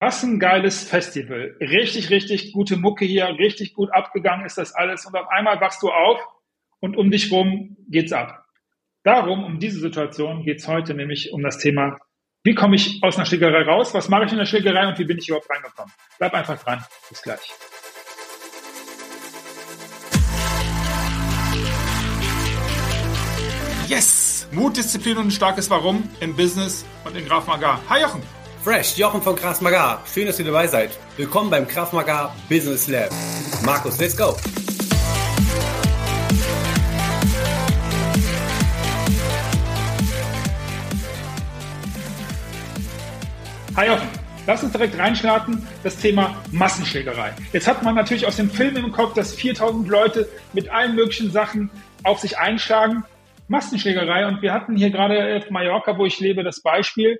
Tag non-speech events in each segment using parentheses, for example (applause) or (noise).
was ein geiles Festival. Richtig, richtig gute Mucke hier, richtig gut abgegangen ist das alles. Und auf einmal wachst du auf und um dich rum geht's ab. Darum, um diese Situation geht's heute, nämlich um das Thema, wie komme ich aus einer Schlägerei raus, was mache ich in der Schlägerei und wie bin ich überhaupt reingekommen. Bleib einfach dran. Bis gleich. Yes! Mut, Disziplin und ein starkes Warum im Business und in Graf Magar. Hi Jochen! Fresh, Jochen von Kraft. Schön, dass ihr dabei seid. Willkommen beim Kraft Business Lab. Markus, let's go. Hi Jochen, lass uns direkt reinstarten, das Thema Massenschlägerei. Jetzt hat man natürlich aus dem Film im Kopf, dass 4000 Leute mit allen möglichen Sachen auf sich einschlagen. Massenschlägerei und wir hatten hier gerade auf Mallorca, wo ich lebe, das Beispiel,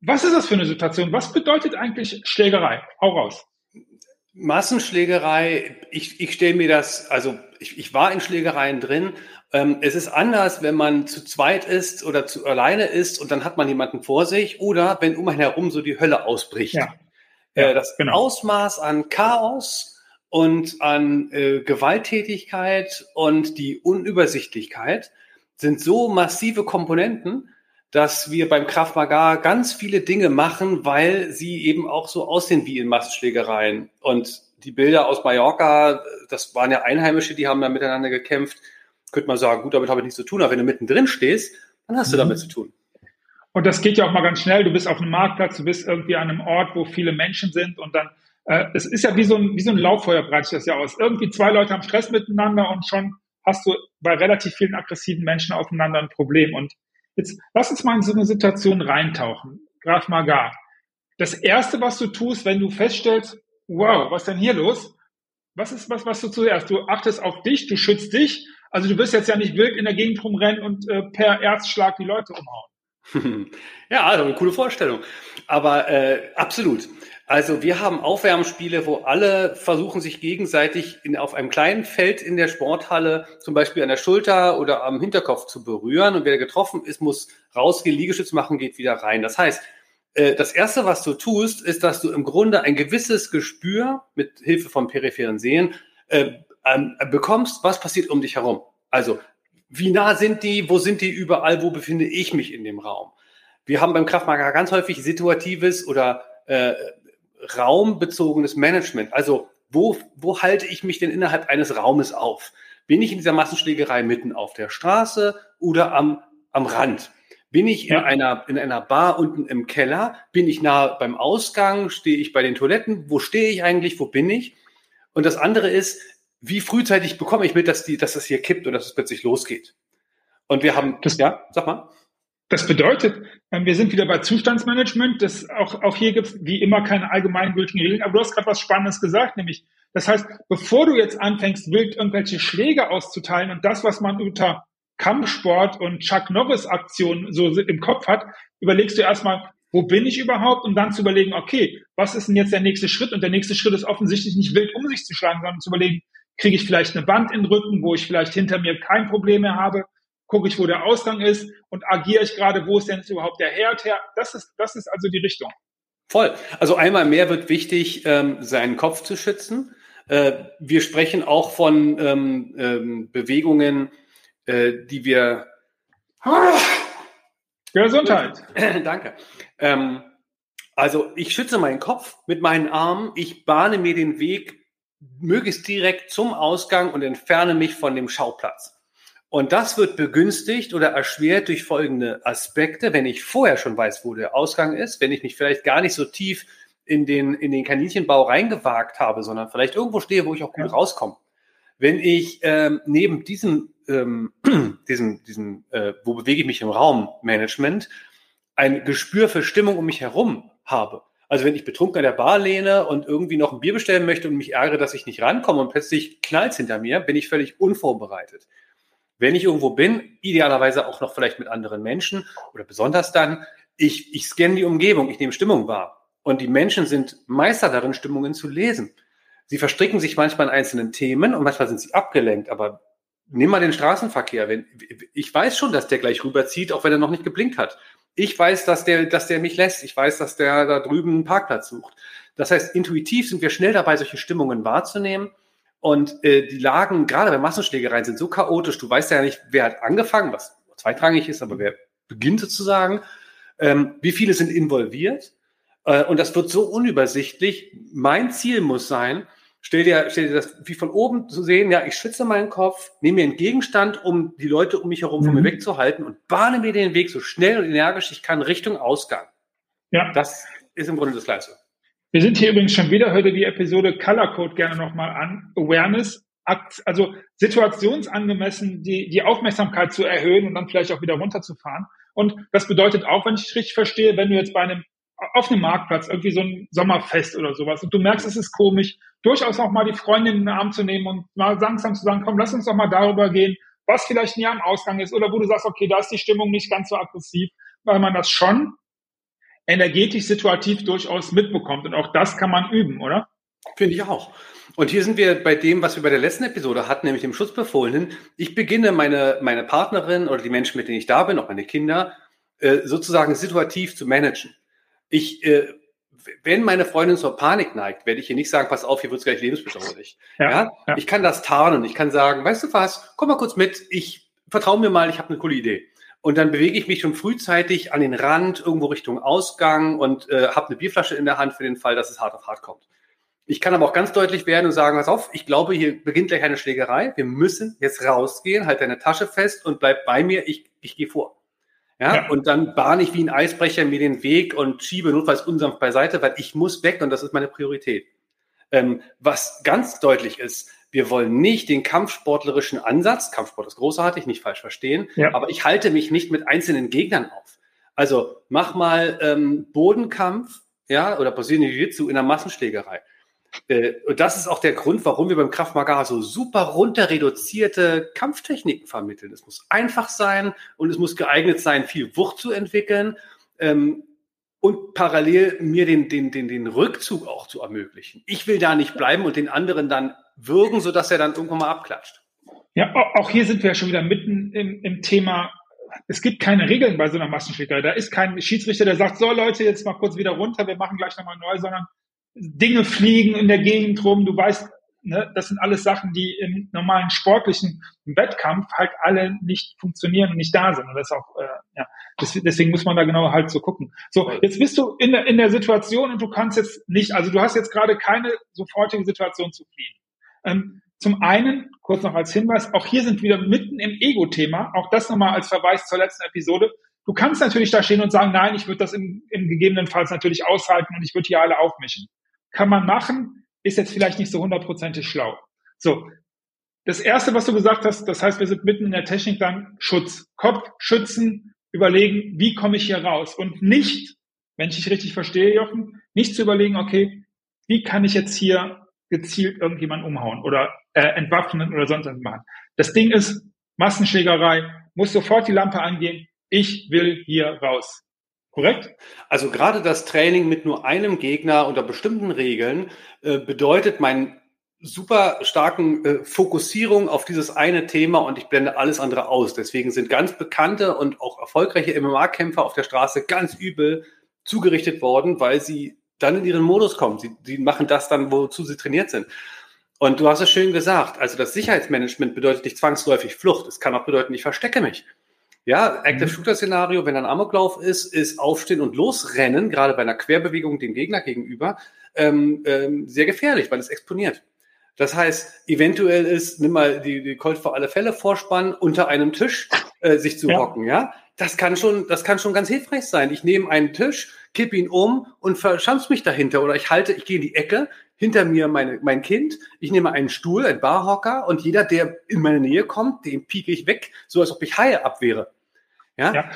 was ist das für eine Situation? Was bedeutet eigentlich Schlägerei? Hau raus. Massenschlägerei, ich, ich stelle mir das, also ich, ich war in Schlägereien drin. Ähm, es ist anders, wenn man zu zweit ist oder zu alleine ist und dann hat man jemanden vor sich oder wenn um einen herum so die Hölle ausbricht. Ja. Äh, das genau. Ausmaß an Chaos und an äh, Gewalttätigkeit und die Unübersichtlichkeit sind so massive Komponenten, dass wir beim Krav Maga ganz viele Dinge machen, weil sie eben auch so aussehen wie in Massenschlägereien. Und die Bilder aus Mallorca, das waren ja Einheimische, die haben da miteinander gekämpft. Könnte man sagen, gut, damit habe ich nichts zu tun. Aber wenn du mittendrin stehst, dann hast du mhm. damit zu tun. Und das geht ja auch mal ganz schnell. Du bist auf einem Marktplatz, du bist irgendwie an einem Ort, wo viele Menschen sind und dann, äh, es ist ja wie so ein, wie so ein Lauffeuer breitet sich das ja aus. Irgendwie zwei Leute haben Stress miteinander und schon hast du bei relativ vielen aggressiven Menschen aufeinander ein Problem. Und Jetzt lass uns mal in so eine Situation reintauchen. Graf Magar. Das erste, was du tust, wenn du feststellst, wow, was ist denn hier los? Was ist was, was du zuerst? Du achtest auf dich, du schützt dich. Also du wirst jetzt ja nicht wild in der Gegend rumrennen und äh, per Erzschlag die Leute umhauen. (laughs) ja, also eine coole Vorstellung. Aber äh, absolut. Also wir haben Aufwärmspiele, wo alle versuchen, sich gegenseitig in, auf einem kleinen Feld in der Sporthalle zum Beispiel an der Schulter oder am Hinterkopf zu berühren. Und wer getroffen ist, muss rausgehen, Liegestütz machen, geht wieder rein. Das heißt, äh, das Erste, was du tust, ist, dass du im Grunde ein gewisses Gespür mit Hilfe von peripheren Sehen äh, bekommst, was passiert um dich herum. Also, wie nah sind die, wo sind die überall, wo befinde ich mich in dem Raum? Wir haben beim Kraftmager ganz häufig situatives oder äh, raumbezogenes Management. Also wo, wo halte ich mich denn innerhalb eines Raumes auf? Bin ich in dieser Massenschlägerei mitten auf der Straße oder am, am Rand? Bin ich in, ja. einer, in einer Bar unten im Keller? Bin ich nah beim Ausgang? Stehe ich bei den Toiletten? Wo stehe ich eigentlich? Wo bin ich? Und das andere ist, wie frühzeitig bekomme ich mit, dass, die, dass das hier kippt und dass es plötzlich losgeht? Und wir haben, das, ja, sag mal. Das bedeutet, ähm, wir sind wieder bei Zustandsmanagement. Das auch, auch hier gibt es wie immer keine allgemeingültigen Regeln. Aber du hast gerade was Spannendes gesagt, nämlich, das heißt, bevor du jetzt anfängst, wild irgendwelche Schläge auszuteilen und das, was man unter Kampfsport und Chuck Norris Aktion so im Kopf hat, überlegst du erstmal, wo bin ich überhaupt, um dann zu überlegen, okay, was ist denn jetzt der nächste Schritt? Und der nächste Schritt ist offensichtlich nicht wild um sich zu schlagen, sondern zu überlegen, kriege ich vielleicht eine Wand in den Rücken, wo ich vielleicht hinter mir kein Problem mehr habe gucke ich, wo der Ausgang ist und agiere ich gerade, wo ist denn überhaupt der Herd her? Das ist, das ist also die Richtung. Voll. Also einmal mehr wird wichtig, ähm, seinen Kopf zu schützen. Äh, wir sprechen auch von ähm, ähm, Bewegungen, äh, die wir. Gesundheit. (laughs) Danke. Ähm, also ich schütze meinen Kopf mit meinen Armen. Ich bahne mir den Weg möglichst direkt zum Ausgang und entferne mich von dem Schauplatz. Und das wird begünstigt oder erschwert durch folgende Aspekte, wenn ich vorher schon weiß, wo der Ausgang ist, wenn ich mich vielleicht gar nicht so tief in den, in den Kaninchenbau reingewagt habe, sondern vielleicht irgendwo stehe, wo ich auch gut ja. rauskomme. Wenn ich ähm, neben diesem, ähm, (clears throat) diesem, diesem äh, wo bewege ich mich im Raum, Management, ein Gespür für Stimmung um mich herum habe, also wenn ich betrunken an der Bar lehne und irgendwie noch ein Bier bestellen möchte und mich ärgere, dass ich nicht rankomme und plötzlich knallt hinter mir, bin ich völlig unvorbereitet. Wenn ich irgendwo bin, idealerweise auch noch vielleicht mit anderen Menschen oder besonders dann, ich, ich scanne die Umgebung, ich nehme Stimmung wahr. Und die Menschen sind Meister darin, Stimmungen zu lesen. Sie verstricken sich manchmal in einzelnen Themen und manchmal sind sie abgelenkt, aber nimm mal den Straßenverkehr. Wenn, ich weiß schon, dass der gleich rüberzieht, auch wenn er noch nicht geblinkt hat. Ich weiß, dass der, dass der mich lässt. Ich weiß, dass der da drüben einen Parkplatz sucht. Das heißt, intuitiv sind wir schnell dabei, solche Stimmungen wahrzunehmen. Und äh, die Lagen, gerade bei Massenschlägereien, sind so chaotisch. Du weißt ja nicht, wer hat angefangen, was zweitrangig ist, aber wer beginnt sozusagen. Ähm, wie viele sind involviert? Äh, und das wird so unübersichtlich. Mein Ziel muss sein, stell dir, stell dir das wie von oben zu sehen, ja, ich schütze meinen Kopf, nehme mir einen Gegenstand, um die Leute um mich herum von mir mhm. wegzuhalten und bahne mir den Weg so schnell und energisch ich kann Richtung Ausgang. Ja. Das ist im Grunde das Gleiche. Wir sind hier übrigens schon wieder heute die Episode Color Code gerne nochmal an. Awareness, also situationsangemessen die, die Aufmerksamkeit zu erhöhen und dann vielleicht auch wieder runterzufahren. Und das bedeutet auch, wenn ich es richtig verstehe, wenn du jetzt bei einem auf einem Marktplatz, irgendwie so ein Sommerfest oder sowas. Und du merkst, es ist komisch, durchaus auch mal die Freundin in den Arm zu nehmen und mal langsam zu sagen, komm, lass uns doch mal darüber gehen, was vielleicht nie am Ausgang ist oder wo du sagst, okay, da ist die Stimmung nicht ganz so aggressiv, weil man das schon energetisch situativ durchaus mitbekommt. Und auch das kann man üben, oder? Finde ich auch. Und hier sind wir bei dem, was wir bei der letzten Episode hatten, nämlich dem Schutzbefohlenen. Ich beginne meine, meine Partnerin oder die Menschen, mit denen ich da bin, auch meine Kinder, äh, sozusagen situativ zu managen. Ich, äh, wenn meine Freundin zur Panik neigt, werde ich ihr nicht sagen, pass auf, hier wird es gleich lebensbedrohlich. Ja, ja? ja, Ich kann das tarnen. Ich kann sagen, weißt du was, komm mal kurz mit, ich vertraue mir mal, ich habe eine coole Idee. Und dann bewege ich mich schon frühzeitig an den Rand, irgendwo Richtung Ausgang und äh, habe eine Bierflasche in der Hand für den Fall, dass es hart auf hart kommt. Ich kann aber auch ganz deutlich werden und sagen, pass auf, ich glaube, hier beginnt gleich eine Schlägerei. Wir müssen jetzt rausgehen, halt deine Tasche fest und bleib bei mir, ich, ich gehe vor. Ja, ja, und dann bahne ich wie ein Eisbrecher mir den Weg und schiebe notfalls unsanft beiseite, weil ich muss weg und das ist meine Priorität. Ähm, was ganz deutlich ist, wir wollen nicht den kampfsportlerischen Ansatz, Kampfsport ist großartig, nicht falsch verstehen, ja. aber ich halte mich nicht mit einzelnen Gegnern auf. Also mach mal ähm, Bodenkampf, ja, oder Brasilien Jiu-Jitsu in einer Massenschlägerei. Äh, und das ist auch der Grund, warum wir beim Kraft Maga so super runter reduzierte Kampftechniken vermitteln. Es muss einfach sein und es muss geeignet sein, viel Wucht zu entwickeln ähm, und parallel mir den, den, den, den Rückzug auch zu ermöglichen. Ich will da nicht bleiben und den anderen dann würgen, sodass er dann irgendwann mal abklatscht. Ja, auch hier sind wir ja schon wieder mitten im, im Thema es gibt keine Regeln bei so einer Massenschlägerei. Da ist kein Schiedsrichter, der sagt, so Leute, jetzt mal kurz wieder runter, wir machen gleich nochmal neu, sondern Dinge fliegen in der Gegend rum. Du weißt, ne, das sind alles Sachen, die im normalen sportlichen Wettkampf halt alle nicht funktionieren und nicht da sind. Und das ist auch, äh, ja, deswegen muss man da genau halt so gucken. So, jetzt bist du in der, in der Situation und du kannst jetzt nicht, also du hast jetzt gerade keine sofortige Situation zu fliehen. Ähm, zum einen, kurz noch als Hinweis, auch hier sind wir wieder mitten im Ego-Thema, auch das nochmal als Verweis zur letzten Episode. Du kannst natürlich da stehen und sagen, nein, ich würde das im, im gegebenenfalls natürlich aushalten und ich würde hier alle aufmischen kann man machen, ist jetzt vielleicht nicht so hundertprozentig schlau. So. Das erste, was du gesagt hast, das heißt, wir sind mitten in der Technik dann Schutz. Kopf schützen, überlegen, wie komme ich hier raus? Und nicht, wenn ich dich richtig verstehe, Jochen, nicht zu überlegen, okay, wie kann ich jetzt hier gezielt irgendjemanden umhauen oder äh, entwaffnen oder sonst was machen. Das Ding ist, Massenschlägerei, muss sofort die Lampe angehen, ich will hier raus. Korrekt? Also gerade das Training mit nur einem Gegner unter bestimmten Regeln äh, bedeutet meinen super starken äh, Fokussierung auf dieses eine Thema und ich blende alles andere aus. Deswegen sind ganz bekannte und auch erfolgreiche MMA-Kämpfer auf der Straße ganz übel zugerichtet worden, weil sie dann in ihren Modus kommen. Sie, sie machen das dann, wozu sie trainiert sind. Und du hast es schön gesagt. Also das Sicherheitsmanagement bedeutet nicht zwangsläufig Flucht. Es kann auch bedeuten, ich verstecke mich. Ja, Active mhm. Shooter Szenario, wenn ein Amoklauf ist, ist aufstehen und losrennen, gerade bei einer Querbewegung dem Gegner gegenüber, ähm, ähm, sehr gefährlich, weil es exponiert. Das heißt, eventuell ist, nimm mal die, die Colt für alle Fälle vorspannen, unter einem Tisch äh, sich zu ja. hocken, ja. Das kann schon, das kann schon ganz hilfreich sein. Ich nehme einen Tisch, kipp ihn um und verschanz mich dahinter oder ich halte, ich gehe in die Ecke, hinter mir meine, mein Kind, ich nehme einen Stuhl, einen Barhocker und jeder, der in meine Nähe kommt, den pieke ich weg, so als ob ich Haie abwehre. Ja? ja.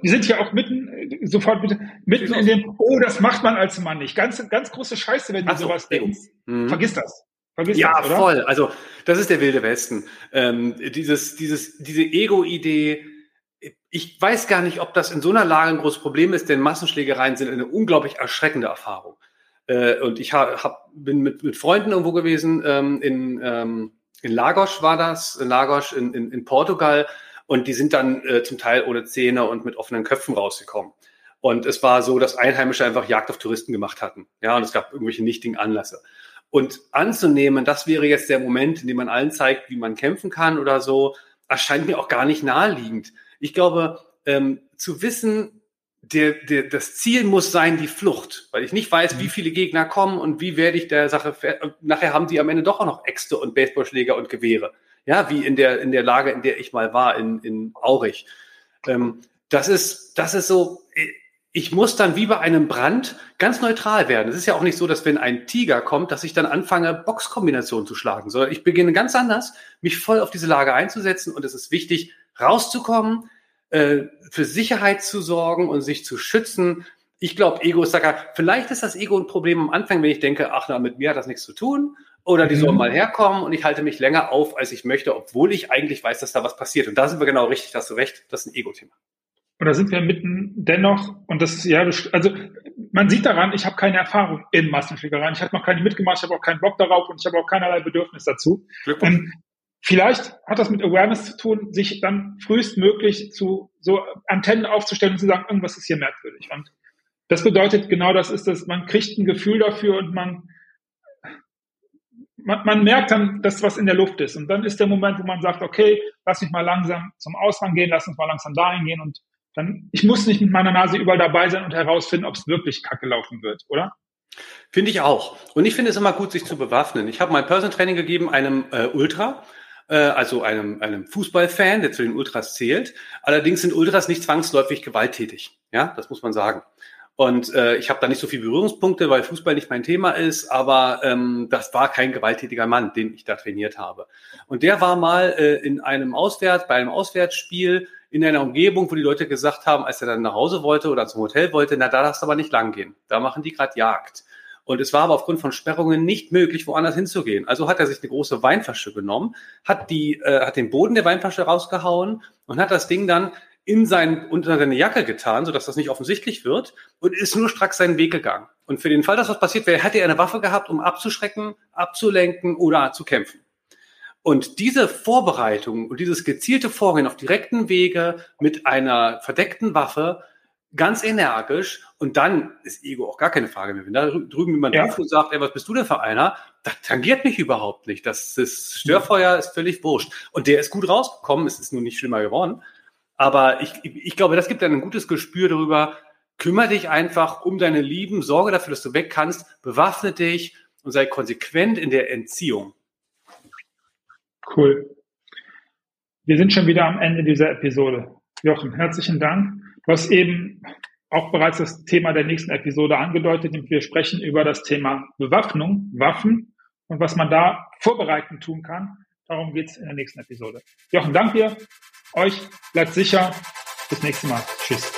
Wir sind ja auch mitten, sofort mitten, mitten in dem, oh, das macht man als Mann nicht. Ganz, ganz große Scheiße, wenn du so, sowas denkst. Mhm. Vergiss das. Vergiss ja, das, voll. Also, das ist der wilde Westen. Ähm, dieses, dieses, diese Ego-Idee, ich weiß gar nicht, ob das in so einer Lage ein großes Problem ist, denn Massenschlägereien sind eine unglaublich erschreckende Erfahrung. Äh, und ich hab, hab, bin mit, mit Freunden irgendwo gewesen, ähm, in, ähm, in Lagos war das, in Lagos in, in, in Portugal. Und die sind dann äh, zum Teil ohne Zähne und mit offenen Köpfen rausgekommen. Und es war so, dass Einheimische einfach Jagd auf Touristen gemacht hatten. Ja, und es gab irgendwelche nichtigen Anlässe. Und anzunehmen, das wäre jetzt der Moment, in dem man allen zeigt, wie man kämpfen kann oder so, erscheint mir auch gar nicht naheliegend. Ich glaube, ähm, zu wissen, der, der, das Ziel muss sein die Flucht, weil ich nicht weiß, wie mhm. viele Gegner kommen und wie werde ich der Sache. Nachher haben die am Ende doch auch noch Äxte und Baseballschläger und Gewehre. Ja, wie in der, in der Lage, in der ich mal war, in, in Aurich. Ähm, das ist, das ist so, ich muss dann wie bei einem Brand ganz neutral werden. Es ist ja auch nicht so, dass wenn ein Tiger kommt, dass ich dann anfange, Boxkombinationen zu schlagen, sondern ich beginne ganz anders, mich voll auf diese Lage einzusetzen und es ist wichtig, rauszukommen, äh, für Sicherheit zu sorgen und sich zu schützen. Ich glaube, Ego ist da vielleicht ist das Ego ein Problem am Anfang, wenn ich denke, ach, na, mit mir hat das nichts zu tun. Oder die mhm. sollen mal herkommen und ich halte mich länger auf, als ich möchte, obwohl ich eigentlich weiß, dass da was passiert. Und da sind wir genau richtig, da hast du recht, das ist ein Ego-Thema. Und da sind wir mitten dennoch, und das ja, also man sieht daran, ich habe keine Erfahrung in Massenschlägereien. Ich habe noch keine mitgemacht, ich habe auch keinen Bock darauf und ich habe auch keinerlei Bedürfnis dazu. Ähm, vielleicht hat das mit Awareness zu tun, sich dann frühestmöglich zu so Antennen aufzustellen und zu sagen, irgendwas ist hier merkwürdig. Und das bedeutet genau das ist das, man kriegt ein Gefühl dafür und man, man, man merkt dann, dass was in der Luft ist. Und dann ist der Moment, wo man sagt, okay, lass mich mal langsam zum Ausgang gehen, lass uns mal langsam dahin gehen und dann, ich muss nicht mit meiner Nase überall dabei sein und herausfinden, ob es wirklich kacke laufen wird, oder? Finde ich auch. Und ich finde es immer gut, sich zu bewaffnen. Ich habe mein Personal Training gegeben einem äh, Ultra, äh, also einem, einem Fußballfan, der zu den Ultras zählt. Allerdings sind Ultras nicht zwangsläufig gewalttätig. Ja, das muss man sagen. Und äh, ich habe da nicht so viele Berührungspunkte, weil Fußball nicht mein Thema ist, aber ähm, das war kein gewalttätiger Mann, den ich da trainiert habe. Und der war mal äh, in einem Auswärts, bei einem Auswärtsspiel in einer Umgebung, wo die Leute gesagt haben, als er dann nach Hause wollte oder zum Hotel wollte, na, da darfst du aber nicht lang gehen. Da machen die gerade Jagd. Und es war aber aufgrund von Sperrungen nicht möglich, woanders hinzugehen. Also hat er sich eine große Weinflasche genommen, hat die, äh, hat den Boden der Weinflasche rausgehauen und hat das Ding dann in sein, unter seine Jacke getan, sodass das nicht offensichtlich wird und ist nur stracks seinen Weg gegangen. Und für den Fall, dass was passiert wäre, hätte er eine Waffe gehabt, um abzuschrecken, abzulenken oder zu kämpfen. Und diese Vorbereitung und dieses gezielte Vorgehen auf direkten Wege mit einer verdeckten Waffe ganz energisch und dann ist Ego auch gar keine Frage mehr. Wenn da drüben jemand ja. und sagt, ey, was bist du denn für einer? Das tangiert mich überhaupt nicht. Das, das Störfeuer ist völlig wurscht. Und der ist gut rausgekommen, es ist nur nicht schlimmer geworden. Aber ich, ich glaube, das gibt dann ein gutes Gespür darüber. Kümmere dich einfach um deine Lieben, sorge dafür, dass du weg kannst, bewaffne dich und sei konsequent in der Entziehung. Cool. Wir sind schon wieder am Ende dieser Episode. Jochen, herzlichen Dank. Du hast eben auch bereits das Thema der nächsten Episode angedeutet. Wir sprechen über das Thema Bewaffnung, Waffen und was man da vorbereitend tun kann. Darum geht es in der nächsten Episode. Jochen, danke dir. Euch bleibt sicher. Bis nächstes Mal. Tschüss.